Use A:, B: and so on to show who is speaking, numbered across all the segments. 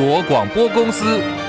A: 国广播公司。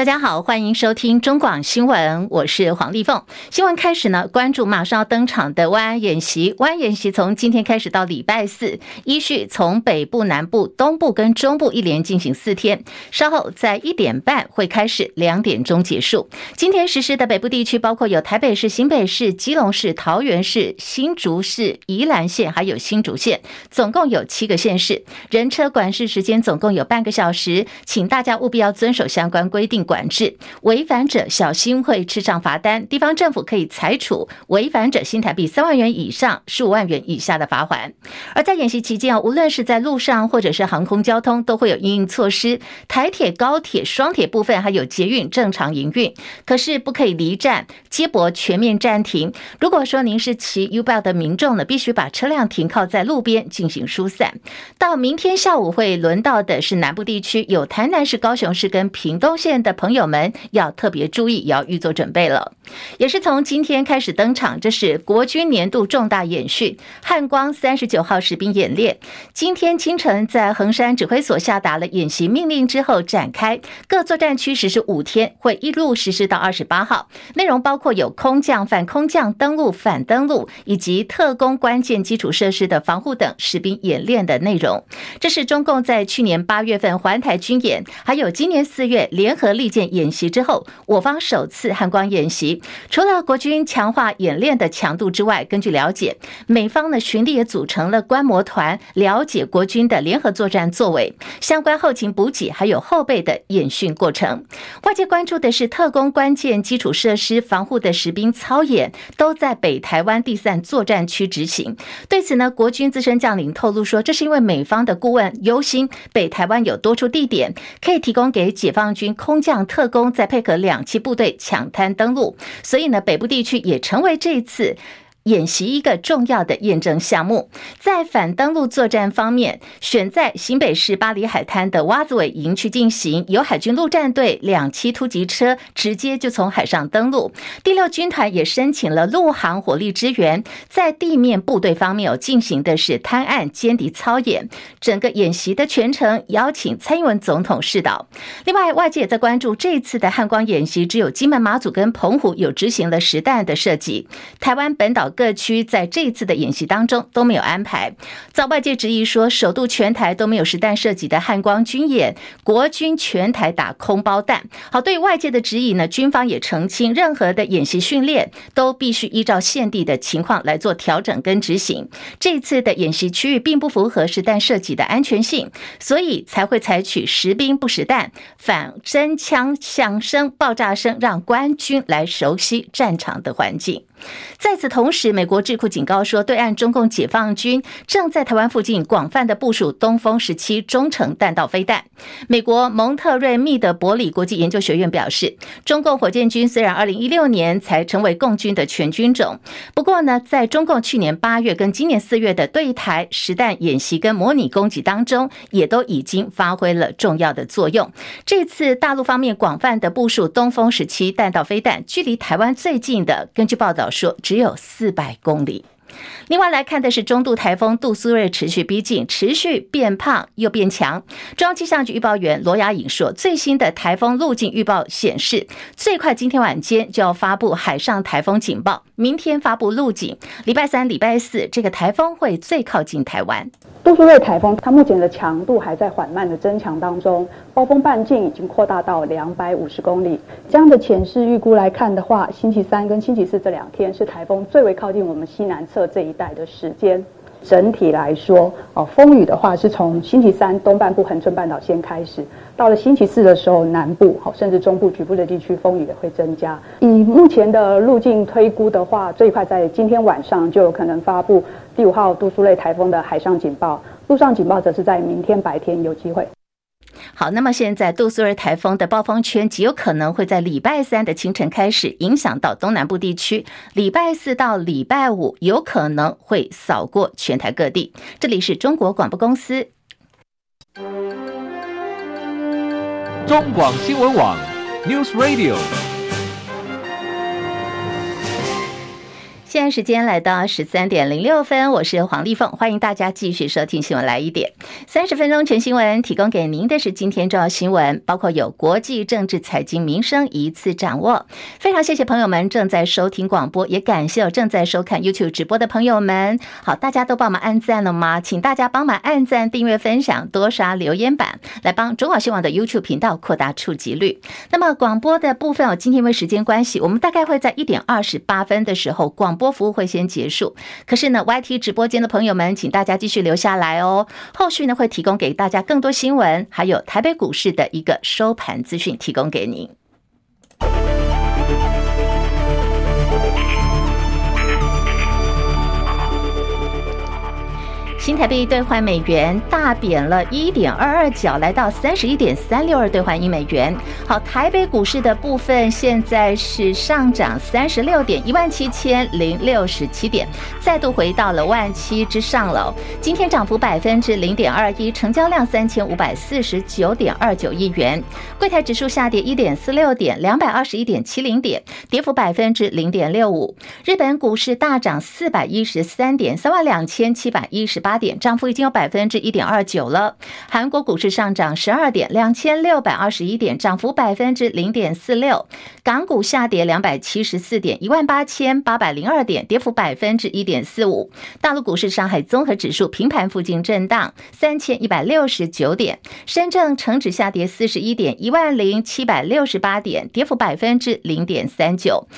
B: 大家好，欢迎收听中广新闻，我是黄丽凤。新闻开始呢，关注马上要登场的湾演习。湾演习从今天开始到礼拜四，依序从北部、南部、东部跟中部一连进行四天，稍后在一点半会开始，两点钟结束。今天实施的北部地区包括有台北市、新北市、基隆市、桃园市、新竹市、宜兰县，还有新竹县，总共有七个县市。人车管制时间总共有半个小时，请大家务必要遵守相关规定。管制违反者，小心会吃上罚单。地方政府可以裁处违反者新台币三万元以上十五万元以下的罚锾。而在演习期间啊，无论是在路上或者是航空交通，都会有应应措施。台铁、高铁、双铁部分还有捷运正常营运，可是不可以离站接驳全面暂停。如果说您是骑 U-Bike 的民众呢，必须把车辆停靠在路边进行疏散。到明天下午会轮到的是南部地区，有台南市、高雄市跟屏东县的。朋友们要特别注意，也要预做准备了。也是从今天开始登场，这是国军年度重大演训——汉光三十九号士兵演练。今天清晨在横山指挥所下达了演习命令之后展开，各作战区实施五天，会一路实施到二十八号。内容包括有空降、反空降、登陆、反登陆，以及特攻关键基础设施的防护等士兵演练的内容。这是中共在去年八月份环台军演，还有今年四月联合利剑演习之后，我方首次汉光演习。除了国军强化演练的强度之外，根据了解，美方呢巡力也组成了观摩团，了解国军的联合作战作为、相关后勤补给，还有后备的演训过程。外界关注的是特工关键基础设施防护的实兵操演，都在北台湾第三作战区执行。对此呢，国军资深将领透露说，这是因为美方的顾问忧心北台湾有多处地点可以提供给解放军空降。特工再配合两栖部队抢滩登陆，所以呢，北部地区也成为这一次。演习一个重要的验证项目，在反登陆作战方面，选在新北市巴里海滩的洼子尾营区进行，由海军陆战队两栖突击车直接就从海上登陆。第六军团也申请了陆航火力支援，在地面部队方面有进行的是滩岸歼敌操演。整个演习的全程邀请蔡英文总统视导。另外，外界也在关注这次的汉光演习，只有金门、马祖跟澎湖有执行了实弹的射击，台湾本岛。各区在这次的演习当中都没有安排，遭外界质疑说，首度全台都没有实弹射击的汉光军演，国军全台打空包弹。好，对外界的质疑呢，军方也澄清，任何的演习训练都必须依照现地的情况来做调整跟执行。这次的演习区域并不符合实弹射击的安全性，所以才会采取实兵不实弹，反真枪响声、爆炸声，让官军来熟悉战场的环境。在此同时，美国智库警告说，对岸中共解放军正在台湾附近广泛的部署东风十七中程弹道飞弹。美国蒙特瑞密德伯里国际研究学院表示，中共火箭军虽然二零一六年才成为共军的全军种，不过呢，在中共去年八月跟今年四月的对台实弹演习跟模拟攻击当中，也都已经发挥了重要的作用。这次大陆方面广泛的部署东风十七弹道飞弹，距离台湾最近的，根据报道。说只有四百公里。另外来看的是中度台风杜苏芮持续逼近，持续变胖又变强。中央气象局预报员罗雅颖说，最新的台风路径预报显示，最快今天晚间就要发布海上台风警报，明天发布路径，礼拜三、礼拜四这个台风会最靠近台湾。
C: 杜苏芮台风它目前的强度还在缓慢的增强当中，暴风半径已经扩大到两百五十公里。这样的潜势预估来看的话，星期三跟星期四这两天是台风最为靠近我们西南侧这一带的时间。整体来说，哦，风雨的话是从星期三东半部恒春半岛先开始，到了星期四的时候，南部好甚至中部局部的地区风雨也会增加。以目前的路径推估的话，最快在今天晚上就有可能发布第五号杜苏芮台风的海上警报，陆上警报则是在明天白天有机会。
B: 好，那么现在杜苏芮台风的暴风圈极有可能会在礼拜三的清晨开始影响到东南部地区，礼拜四到礼拜五有可能会扫过全台各地。这里是中国广播公司，
A: 中广新闻网 News Radio。
B: 现在时间来到十三点零六分，我是黄丽凤，欢迎大家继续收听新闻来一点，三十分钟全新闻，提供给您的是今天重要新闻，包括有国际政治、财经、民生一次掌握。非常谢谢朋友们正在收听广播，也感谢正在收看 YouTube 直播的朋友们。好，大家都帮忙按赞了吗？请大家帮忙按赞、订阅、分享，多刷留言板，来帮中广新闻的 YouTube 频道扩大触及率。那么广播的部分，我今天因为时间关系，我们大概会在一点二十八分的时候广。播服务会先结束，可是呢，YT 直播间的朋友们，请大家继续留下来哦。后续呢，会提供给大家更多新闻，还有台北股市的一个收盘资讯，提供给您。新台币兑换美元大贬了一点二二角，来到三十一点三六二兑换一美元。好，台北股市的部分现在是上涨三十六点，一万七千零六十七点，再度回到了万七之上了。今天涨幅百分之零点二一，成交量三千五百四十九点二九亿元。柜台指数下跌一点四六点，两百二十一点七零点，跌幅百分之零点六五。日本股市大涨四百一十三点，三万两千七百一十八。点，涨幅已经有百分之一点二九了。韩国股市上涨十二点，两千六百二十一点，涨幅百分之零点四六。港股下跌两百七十四点，一万八千八百零二点，跌幅百分之一点四五。大陆股市，上海综合指数平盘附近震荡三千一百六十九点，深圳成指下跌四十一点，一万零七百六十八点，跌幅百分之零点三九。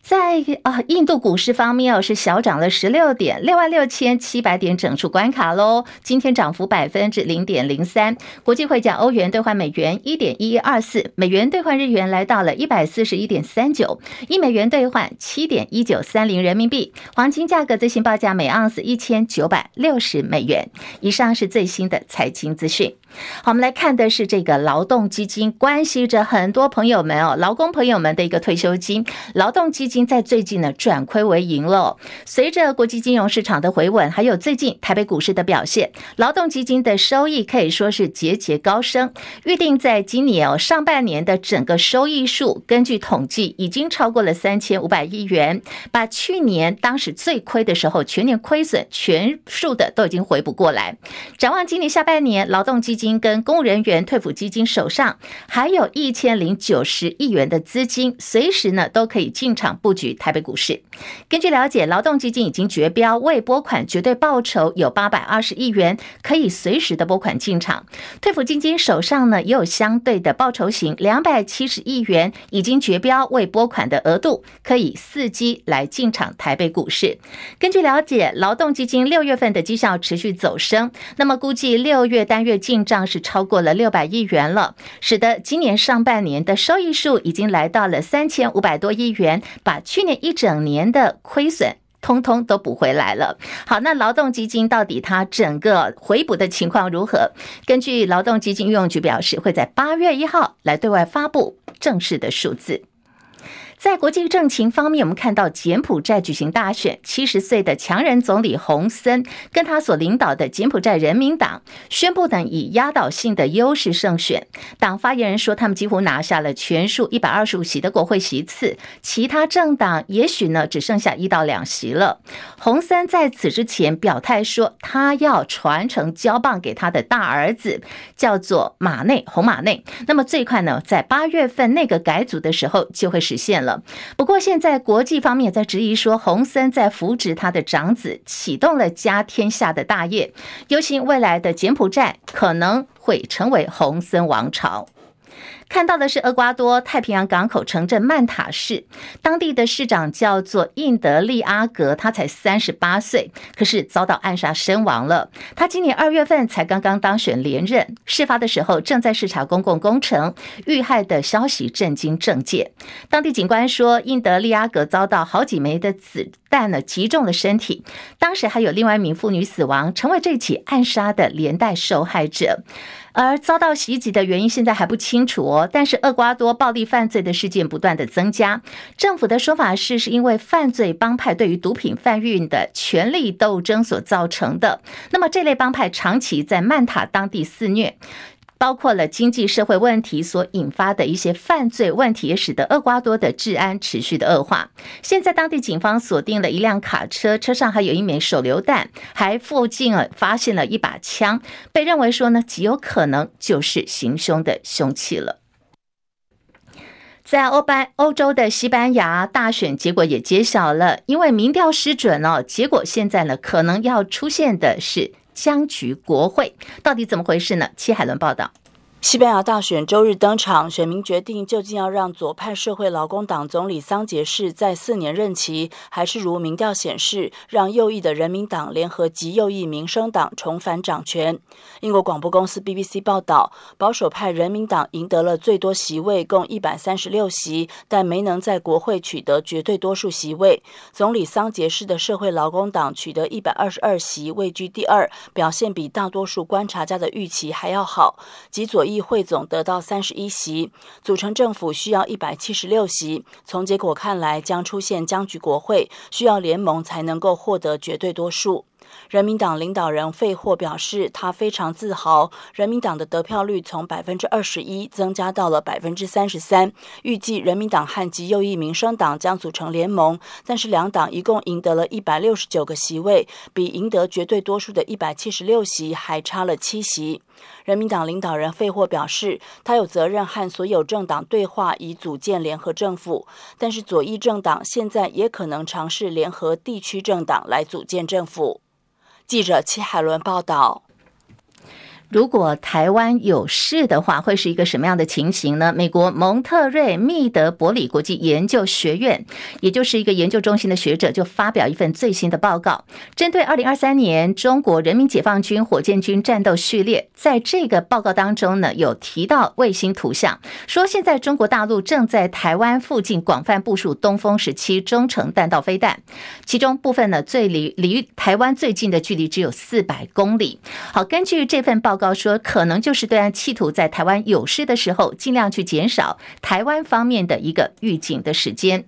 B: 在啊，印度股市方面哦，是小涨了十六点，六万六千七百点整数关卡喽。今天涨幅百分之零点零三。国际汇价，欧元兑换美元一点一一二四，美元兑换日元来到了一百四十一点三九，一美元兑换七点一九三零人民币。黄金价格最新报价每盎司一千九百六十美元。以上是最新的财经资讯。好，我们来看的是这个劳动基金，关系着很多朋友们哦，劳工朋友们的一个退休金。劳动基金在最近呢转亏为盈了。随着国际金融市场的回稳，还有最近台北股市的表现，劳动基金的收益可以说是节节高升。预定在今年哦上半年的整个收益数，根据统计已经超过了三千五百亿元，把去年当时最亏的时候全年亏损全数的都已经回补过来。展望今年下半年，劳动基金跟公务人员退抚基金手上还有一千零九十亿元的资金，随时呢都可以进场布局台北股市。根据了解，劳动基金已经决标未拨款绝对报酬有八百二十亿元，可以随时的拨款进场。退抚基金手上呢也有相对的报酬型两百七十亿元，已经决标未拨款的额度，可以伺机来进场台北股市。根据了解，劳动基金六月份的绩效持续走升，那么估计六月单月进账是超过了六百亿元了，使得今年上半年的收益数已经来到了三千五百多亿元，把去年一整年的亏损通通都补回来了。好，那劳动基金到底它整个回补的情况如何？根据劳动基金运用局表示，会在八月一号来对外发布正式的数字。在国际政情方面，我们看到柬埔寨举行大选，七十岁的强人总理洪森跟他所领导的柬埔寨人民党宣布等以压倒性的优势胜选。党发言人说，他们几乎拿下了全数一百二十五席的国会席次，其他政党也许呢只剩下一到两席了。洪森在此之前表态说，他要传承交棒给他的大儿子，叫做马内洪马内。那么最快呢，在八月份内阁改组的时候就会实现了。不过，现在国际方面也在质疑说，洪森在扶植他的长子，启动了家天下的大业，尤其未来的柬埔寨可能会成为洪森王朝。看到的是厄瓜多太平洋港口城镇曼塔市，当地的市长叫做印德利阿格，他才三十八岁，可是遭到暗杀身亡了。他今年二月份才刚刚当选连任，事发的时候正在视察公共工程，遇害的消息震惊政界。当地警官说，印德利阿格遭到好几枚的子弹呢击中了身体，当时还有另外一名妇女死亡，成为这起暗杀的连带受害者。而遭到袭击的原因现在还不清楚哦。但是厄瓜多暴力犯罪的事件不断的增加，政府的说法是是因为犯罪帮派对于毒品贩运的权力斗争所造成的。那么这类帮派长期在曼塔当地肆虐。包括了经济社会问题所引发的一些犯罪问题，也使得厄瓜多的治安持续的恶化。现在当地警方锁定了一辆卡车，车上还有一枚手榴弹，还附近啊发现了一把枪，被认为说呢极有可能就是行凶的凶器了。在欧班欧洲的西班牙大选结果也揭晓了，因为民调失准哦，结果现在呢可能要出现的是僵局国会，到底怎么回事呢？戚海伦报道。
D: 西班牙大选周日登场，选民决定究竟要让左派社会劳工党总理桑杰士在四年任期，还是如民调显示，让右翼的人民党联合极右翼民生党重返掌权。英国广播公司 BBC 报道，保守派人民党赢得了最多席位，共一百三十六席，但没能在国会取得绝对多数席位。总理桑杰士的社会劳工党取得一百二十二席，位居第二，表现比大多数观察家的预期还要好。极左议汇总得到三十一席，组成政府需要一百七十六席。从结果看来，将出现僵局国会，需要联盟才能够获得绝对多数。人民党领导人费霍表示，他非常自豪，人民党的得票率从百分之二十一增加到了百分之三十三。预计人民党和极右翼民生党将组成联盟，但是两党一共赢得了一百六十九个席位，比赢得绝对多数的一百七十六席还差了七席。人民党领导人费霍表示，他有责任和所有政党对话，以组建联合政府，但是左翼政党现在也可能尝试联合地区政党来组建政府。记者齐海伦报道。
B: 如果台湾有事的话，会是一个什么样的情形呢？美国蒙特瑞密德伯里国际研究学院，也就是一个研究中心的学者，就发表一份最新的报告，针对二零二三年中国人民解放军火箭军战斗序列，在这个报告当中呢，有提到卫星图像，说现在中国大陆正在台湾附近广泛部署东风十七中程弹道飞弹，其中部分呢，最离离台湾最近的距离只有四百公里。好，根据这份报告。说，可能就是对岸企图在台湾有事的时候，尽量去减少台湾方面的一个预警的时间。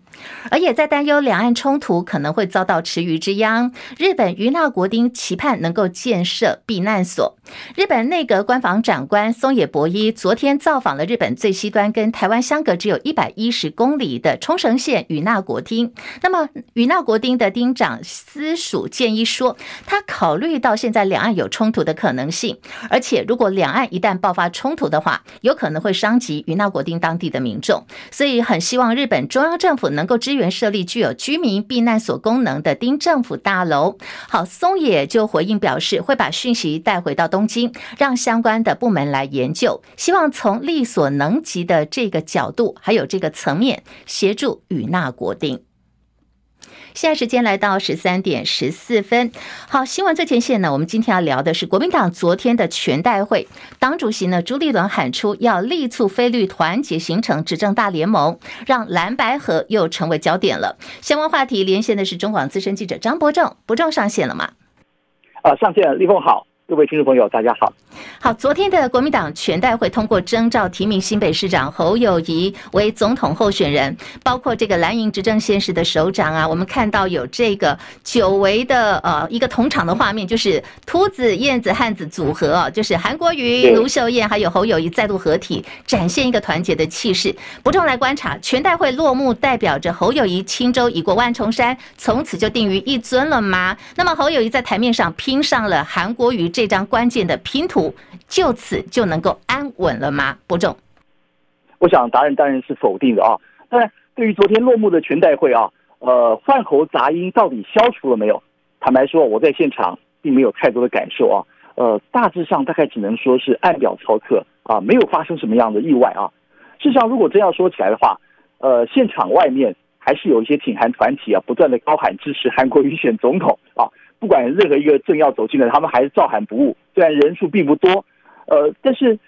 B: 而也在担忧两岸冲突可能会遭到池鱼之殃。日本与那国町期盼能够建设避难所。日本内阁官房长官松野博一昨天造访了日本最西端，跟台湾相隔只有一百一十公里的冲绳县与那国町。那么与那国町的町长私属建议说，他考虑到现在两岸有冲突的可能性，而且如果两岸一旦爆发冲突的话，有可能会伤及与那国町当地的民众，所以很希望日本中央政府能。能够支援设立具有居民避难所功能的丁政府大楼。好，松野就回应表示，会把讯息带回到东京，让相关的部门来研究，希望从力所能及的这个角度，还有这个层面协助与那国町。现在时间来到十三点十四分。好，新闻最前线呢，我们今天要聊的是国民党昨天的全代会，党主席呢朱立伦喊出要力促非绿团结形成执政大联盟，让蓝白合又成为焦点了。相关话题连线的是中广资深记者张伯仲，伯仲上线了吗？
E: 啊，上线，立峰好。各位听众朋友，大家好。
B: 好，昨天的国民党全代会通过征召提名新北市长侯友谊为总统候选人，包括这个蓝营执政县市的首长啊，我们看到有这个久违的呃一个同场的画面，就是秃子、燕子、汉子组合啊，就是韩国瑜、卢秀燕还有侯友谊再度合体，展现一个团结的气势。不重来观察，全代会落幕，代表着侯友谊轻舟已过万重山，从此就定于一尊了吗？那么侯友谊在台面上拼上了韩国瑜。这张关键的拼图，就此就能够安稳了吗？伯仲，
E: 我想答案当然是否定的啊。当然，对于昨天落幕的全代会啊，呃，换候杂音到底消除了没有？坦白说，我在现场并没有太多的感受啊。呃，大致上大概只能说是按表操课啊，没有发生什么样的意外啊。事实上，如果真要说起来的话，呃，现场外面还是有一些挺韩团体啊，不断的高喊支持韩国瑜选总统啊。不管任何一个政要走进来，他们还是照喊不误。虽然人数并不多，呃，但是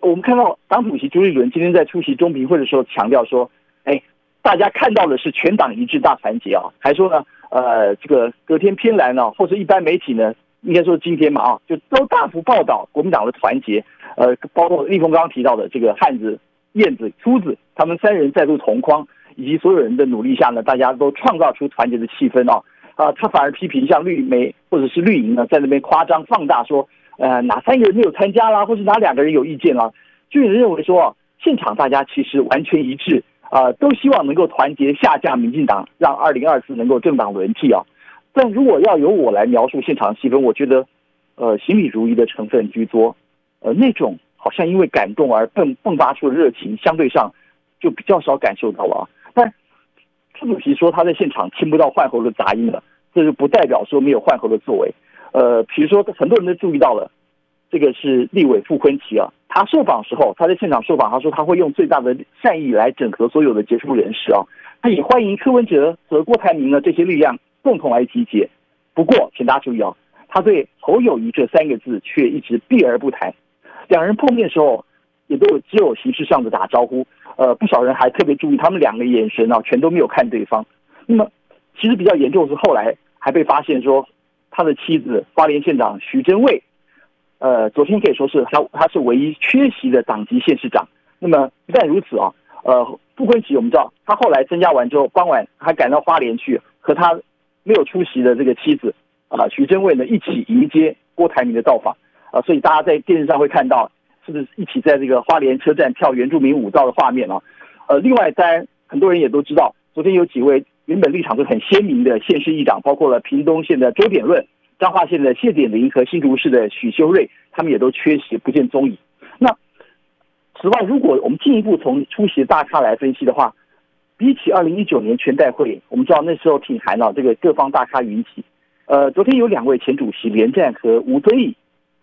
E: 我们看到党主席朱立伦今天在出席中评会的时候强调说：“哎，大家看到的是全党一致大团结啊！”还说呢，呃，这个隔天偏蓝呢，或者一般媒体呢，应该说今天嘛啊，就都大幅报道国民党的团结。呃，包括立峰刚刚提到的这个汉子、燕子、秃子，他们三人再度同框，以及所有人的努力下呢，大家都创造出团结的气氛啊。啊，他反而批评像绿媒或者是绿营呢，在那边夸张放大说，呃，哪三个人没有参加啦，或是哪两个人有意见啦，就有人认为说，现场大家其实完全一致啊、都希望能够团结下架民进党，让二零二四能够政党轮替啊。但如果要由我来描述现场气氛，我觉得，呃，心里如一的成分居多，呃，那种好像因为感动而迸迸发出的热情，相对上就比较少感受到了啊。但副主席说他在现场听不到换候的杂音了，这就不代表说没有换候的作为。呃，比如说很多人都注意到了，这个是立委傅昆萁啊，他受访时候，他在现场受访，他说他会用最大的善意来整合所有的杰出人士啊，他也欢迎柯文哲和郭台铭呢这些力量。共同来集结，不过请大家注意啊，他对侯友谊这三个字却一直避而不谈。两人碰面时候，也都有只有形式上的打招呼。呃，不少人还特别注意他们两个眼神啊，全都没有看对方。那么，其实比较严重的是后来还被发现说，他的妻子花莲县长徐真蔚，呃，昨天可以说是他他是唯一缺席的党籍县市长。那么不但如此啊，呃，傅昆萁我们知道，他后来参加完之后，傍晚还赶到花莲去和他。没有出席的这个妻子啊，徐真蔚呢，一起迎接郭台铭的到访啊，所以大家在电视上会看到，是不是一起在这个花莲车站跳原住民舞蹈的画面啊？呃，另外，当然很多人也都知道，昨天有几位原本立场都很鲜明的县市议长，包括了屏东县的周典论、彰化县的谢典林和新竹市的许修睿，他们也都缺席不见踪影。那此外，如果我们进一步从出席大咖来分析的话，比起二零一九年全代会，我们知道那时候挺寒了，这个各方大咖云集。呃，昨天有两位前主席连战和吴敦义，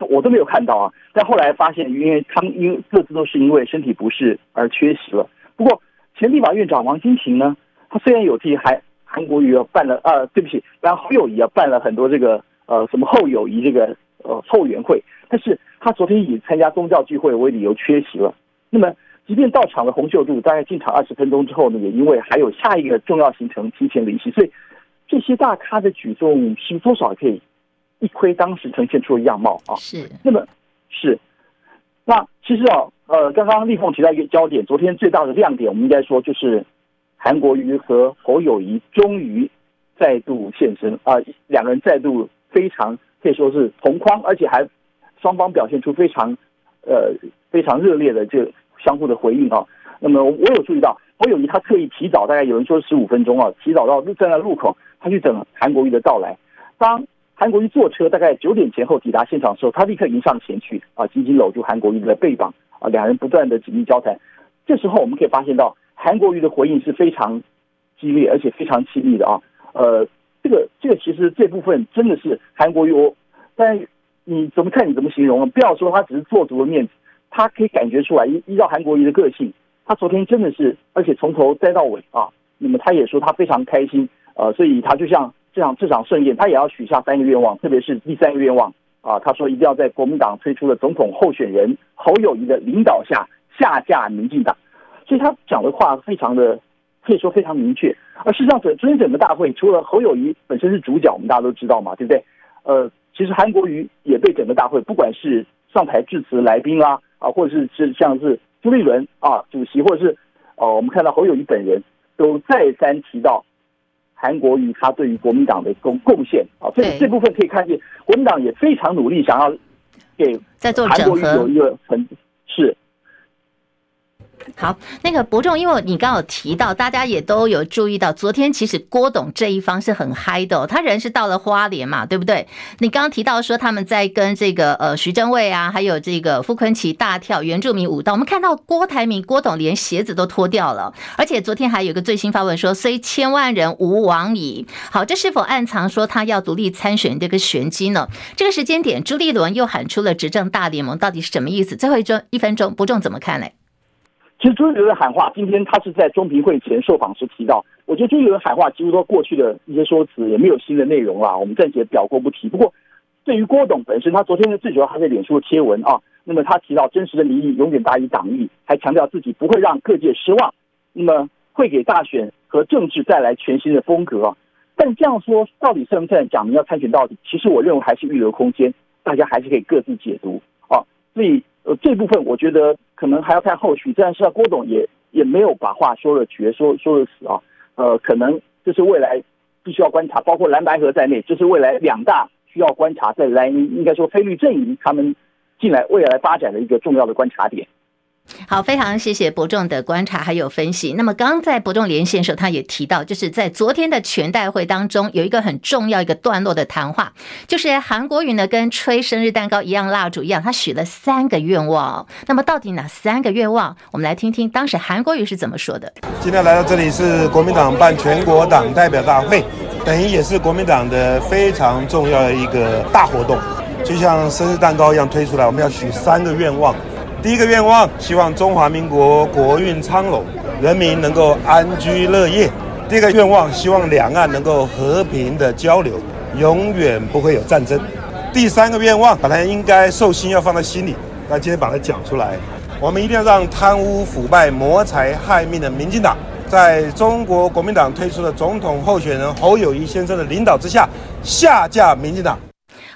E: 我都没有看到啊。但后来发现，因为他们因各自都是因为身体不适而缺席了。不过前立法院长王金平呢，他虽然有替韩韩国瑜办了呃，对不起，然后侯友谊啊办了很多这个呃什么后友谊这个呃后援会，但是他昨天以参加宗教聚会为理由缺席了。那么。即便到场的洪秀柱，大概进场二十分钟之后呢，也因为还有下一个重要行程提前离席，所以这些大咖的举动是多少可以一窥当时呈现出的样貌啊。
B: 是，
E: 那么是，那其实啊，呃，刚刚丽凤提到一个焦点，昨天最大的亮点，我们应该说就是韩国瑜和侯友谊终于再度现身啊，两个人再度非常可以说是同框，而且还双方表现出非常呃非常热烈的这个。相互的回应啊，那么我有注意到侯友谊他特意提早，大概有人说十五分钟啊，提早到站在路口，他去等韩国瑜的到来。当韩国瑜坐车大概九点前后抵达现场的时候，他立刻迎上前去啊，紧紧搂住韩国瑜的背膀啊，两人不断的紧密交谈。这时候我们可以发现到韩国瑜的回应是非常激烈而且非常亲密的啊。呃，这个这个其实这部分真的是韩国瑜，我但你怎么看你怎么形容啊？不要说他只是做足了面子。他可以感觉出来，依依照韩国瑜的个性，他昨天真的是，而且从头栽到尾啊。那么他也说他非常开心，呃，所以他就像这场这场盛宴，他也要许下三个愿望，特别是第三个愿望啊，他说一定要在国民党推出的总统候选人侯友谊的领导下下架民进党。所以他讲的话非常的可以说非常明确。而事实上，整昨天整个大会，除了侯友谊本身是主角，我们大家都知道嘛，对不对？呃，其实韩国瑜也被整个大会，不管是上台致辞来宾啦。啊，或者是是像是朱立伦啊主席，或者是呃、我们看到侯友谊本人都再三提到韩国瑜他对于国民党的贡贡献啊，所以这部分可以看见国民党也非常努力，想要给韩国瑜有一个很是。
B: 好，那个伯仲，因为你刚有提到，大家也都有注意到，昨天其实郭董这一方是很嗨的，他人是到了花莲嘛，对不对？你刚刚提到说他们在跟这个呃徐榛蔚啊，还有这个傅崐萁大跳原住民舞蹈，我们看到郭台铭郭董连鞋子都脱掉了，而且昨天还有个最新发文说，虽千万人吾往矣。好，这是否暗藏说他要独立参选这个玄机呢？这个时间点，朱立伦又喊出了执政大联盟，到底是什么意思？最后一分一分钟，伯仲怎么看呢？
E: 其实朱立伦的喊话，今天他是在中评会前受访时提到。我觉得朱立伦喊话几乎都过去的一些说辞，也没有新的内容啦。我们暂且表过不提。不过，对于郭董本身，他昨天的最主要他在脸书的贴文啊，那么他提到真实的民意永远大于党意，还强调自己不会让各界失望，那么会给大选和政治带来全新的风格。但这样说到底算不算讲明要参选到底？其实我认为还是预留空间，大家还是可以各自解读啊。所以。呃，这部分我觉得可能还要看后续，但是郭董也也没有把话说了绝，说说了死啊。呃，可能这是未来必须要观察，包括蓝白河在内，这是未来两大需要观察在蓝，应该说菲律阵营他们进来未来发展的一个重要的观察点。
B: 好，非常谢谢伯仲的观察还有分析。那么，刚刚在伯仲连线的时候，他也提到，就是在昨天的全代会当中，有一个很重要一个段落的谈话，就是韩国瑜呢跟吹生日蛋糕一样蜡烛一样，他许了三个愿望。那么，到底哪三个愿望？我们来听听当时韩国瑜是怎么说的。
F: 今天来到这里是国民党办全国党代表大会，等于也是国民党的非常重要的一个大活动，就像生日蛋糕一样推出来，我们要许三个愿望。第一个愿望，希望中华民国国运昌隆，人民能够安居乐业。第二个愿望，希望两岸能够和平的交流，永远不会有战争。第三个愿望，本来应该寿星要放在心里，那今天把它讲出来。我们一定要让贪污腐败、谋财害命的民进党，在中国国民党推出的总统候选人侯友谊先生的领导之下，下架民进党。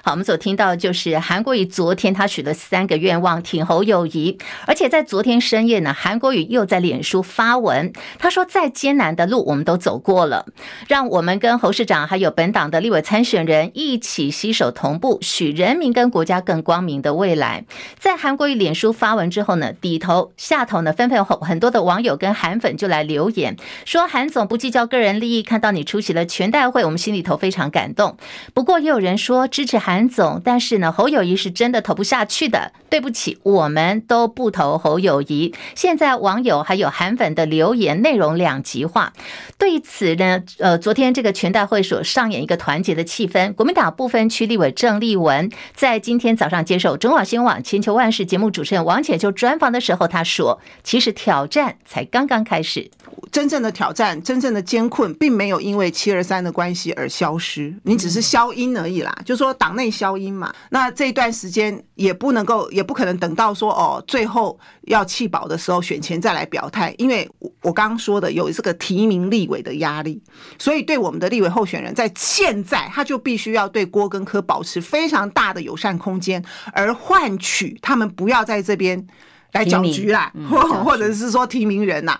B: 好，我们所听到就是韩国瑜昨天他许了三个愿望，挺侯友谊，而且在昨天深夜呢，韩国瑜又在脸书发文，他说再艰难的路我们都走过了，让我们跟侯市长还有本党的立委参选人一起携手同步，许人民跟国家更光明的未来。在韩国瑜脸书发文之后呢，底头下头呢，纷纷有很多的网友跟韩粉就来留言，说韩总不计较个人利益，看到你出席了全代会，我们心里头非常感动。不过也有人说支持韩。韩总，但是呢，侯友谊是真的投不下去的。对不起，我们都不投侯友谊。现在网友还有韩粉的留言内容两极化。对此呢，呃，昨天这个全代会所上演一个团结的气氛。国民党不分区立委郑丽文在今天早上接受中广新闻网千秋万世节目主持人王浅秋专访的时候，他说：“其实挑战才刚刚开始。”
G: 真正的挑战，真正的艰困，并没有因为七二三的关系而消失，你只是消音而已啦。就说党内消音嘛，那这一段时间也不能够，也不可能等到说哦，最后要弃保的时候选前再来表态，因为我刚刚说的有这个提名立委的压力，所以对我们的立委候选人，在现在他就必须要对郭跟科保持非常大的友善空间，而换取他们不要在这边来搅局啦，或或者是说提名人呐。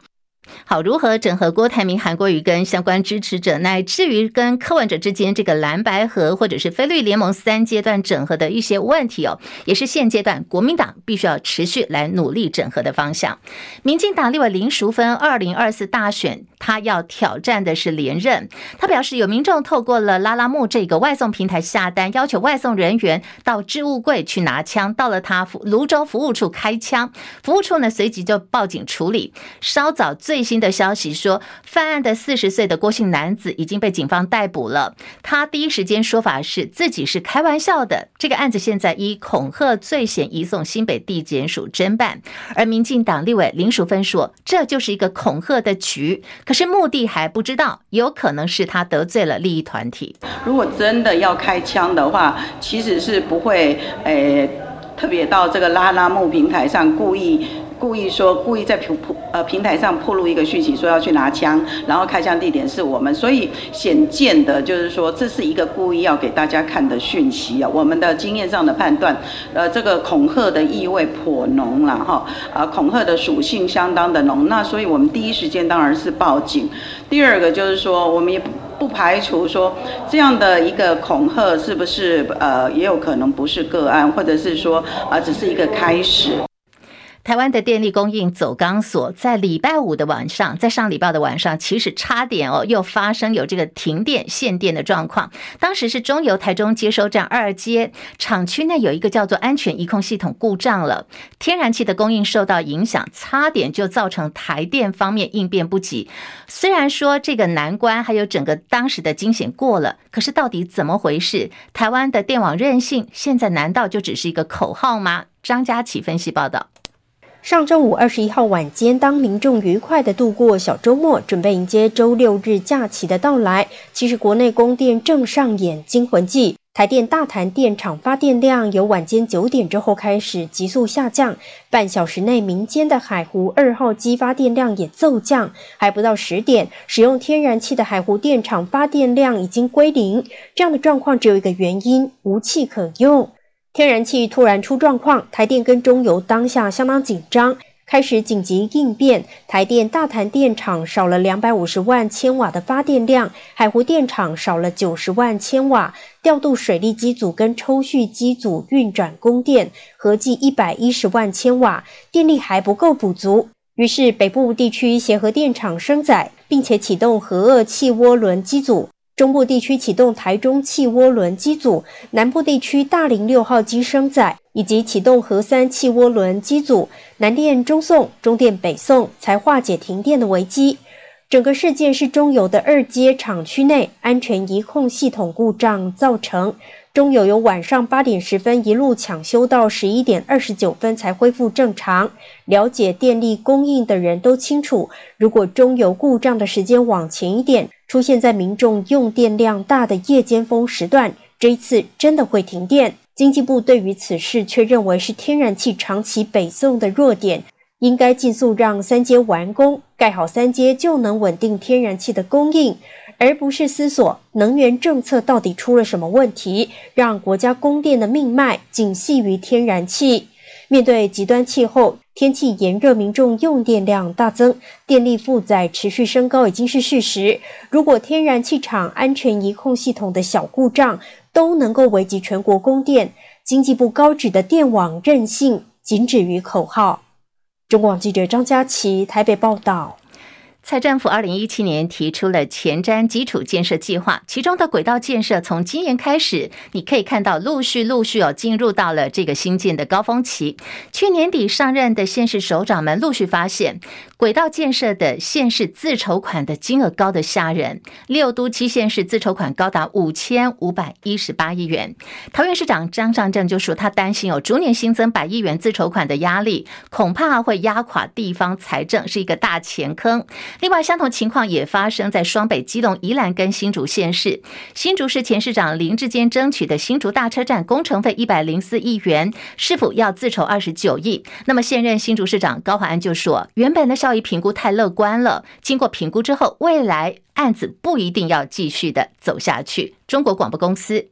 B: 好，如何整合郭台铭、韩国瑜跟相关支持者，乃至于跟柯文哲之间这个蓝白合或者是菲律联盟三阶段整合的一些问题哦，也是现阶段国民党必须要持续来努力整合的方向。民进党立委林淑芬二零二四大选，他要挑战的是连任。他表示，有民众透过了拉拉木这个外送平台下单，要求外送人员到置物柜去拿枪，到了他泸州服务处开枪，服务处呢随即就报警处理。稍早最新新的消息说，犯案的四十岁的郭姓男子已经被警方逮捕了。他第一时间说法是自己是开玩笑的。这个案子现在以恐吓罪嫌移送新北地检署侦办。而民进党立委林淑芬说，这就是一个恐吓的局，可是目的还不知道，有可能是他得罪了利益团体。
H: 如果真的要开枪的话，其实是不会诶，特别到这个拉拉木平台上故意。故意说，故意在平呃平台上铺露一个讯息，说要去拿枪，然后开枪地点是我们，所以显见的就是说，这是一个故意要给大家看的讯息啊。我们的经验上的判断，呃，这个恐吓的意味颇浓了哈，啊，恐吓的属性相当的浓。那所以我们第一时间当然是报警。第二个就是说，我们也不排除说这样的一个恐吓是不是呃也有可能不是个案，或者是说啊只是一个开始。
B: 台湾的电力供应走钢索，在礼拜五的晚上，在上礼拜的晚上，其实差点哦，又发生有这个停电限电的状况。当时是中油台中接收站二阶厂区内有一个叫做安全移控系统故障了，天然气的供应受到影响，差点就造成台电方面应变不及。虽然说这个难关还有整个当时的惊险过了，可是到底怎么回事？台湾的电网韧性现在难道就只是一个口号吗？张佳琪分析报道。
I: 上周五二十一号晚间，当民众愉快地度过小周末，准备迎接周六日假期的到来，其实国内供电正上演惊魂记。台电大潭电厂发电量由晚间九点之后开始急速下降，半小时内民间的海湖二号机发电量也骤降，还不到十点，使用天然气的海湖电厂发电量已经归零。这样的状况只有一个原因：无气可用。天然气突然出状况，台电跟中油当下相当紧张。开始紧急应变，台电大潭电厂少了两百五十万千瓦的发电量，海湖电厂少了九十万千瓦，调度水利机组跟抽蓄机组运转供电，合计一百一十万千瓦，电力还不够补足。于是北部地区协和电厂升载，并且启动核二气涡轮机组。中部地区启动台中气涡轮机组，南部地区大林六号机升载，以及启动核三气涡轮机组。南电中送、中电北送才化解停电的危机。整个事件是中油的二阶厂区内安全仪控系统故障造成。中油由晚上八点十分一路抢修到十一点二十九分才恢复正常。了解电力供应的人都清楚，如果中油故障的时间往前一点，出现在民众用电量大的夜间峰时段，这一次真的会停电。经济部对于此事却认为是天然气长期北送的弱点，应该尽速让三阶完工，盖好三阶就能稳定天然气的供应。而不是思索能源政策到底出了什么问题，让国家供电的命脉仅系于天然气。面对极端气候，天气炎热，民众用电量大增，电力负载持续升高已经是事实。如果天然气厂安全仪控系统的小故障都能够危及全国供电，经济部高指的电网韧性仅止于口号。中广记者张佳琪台北报道。
B: 蔡政府二零一七年提出了前瞻基础建设计划，其中的轨道建设从今年开始，你可以看到陆续陆续有进入到了这个新建的高峰期。去年底上任的县市首长们陆续发现，轨道建设的县市自筹款的金额高得吓人，六都七县市自筹款高达五千五百一十八亿元。桃园市长张善政就说，他担心有逐年新增百亿元自筹款的压力，恐怕会压垮地方财政，是一个大钱坑。另外，相同情况也发生在双北、基隆、宜兰跟新竹县市。新竹市前市长林智坚争取的新竹大车站工程费一百零四亿元，是否要自筹二十九亿？那么现任新竹市长高华安就说，原本的效益评估太乐观了，经过评估之后，未来案子不一定要继续的走下去。中国广播公司